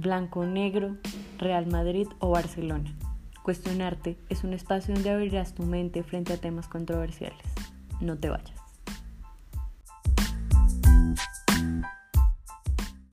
blanco, o negro, Real Madrid o Barcelona. Cuestionarte es un espacio donde abrirás tu mente frente a temas controversiales. No te vayas.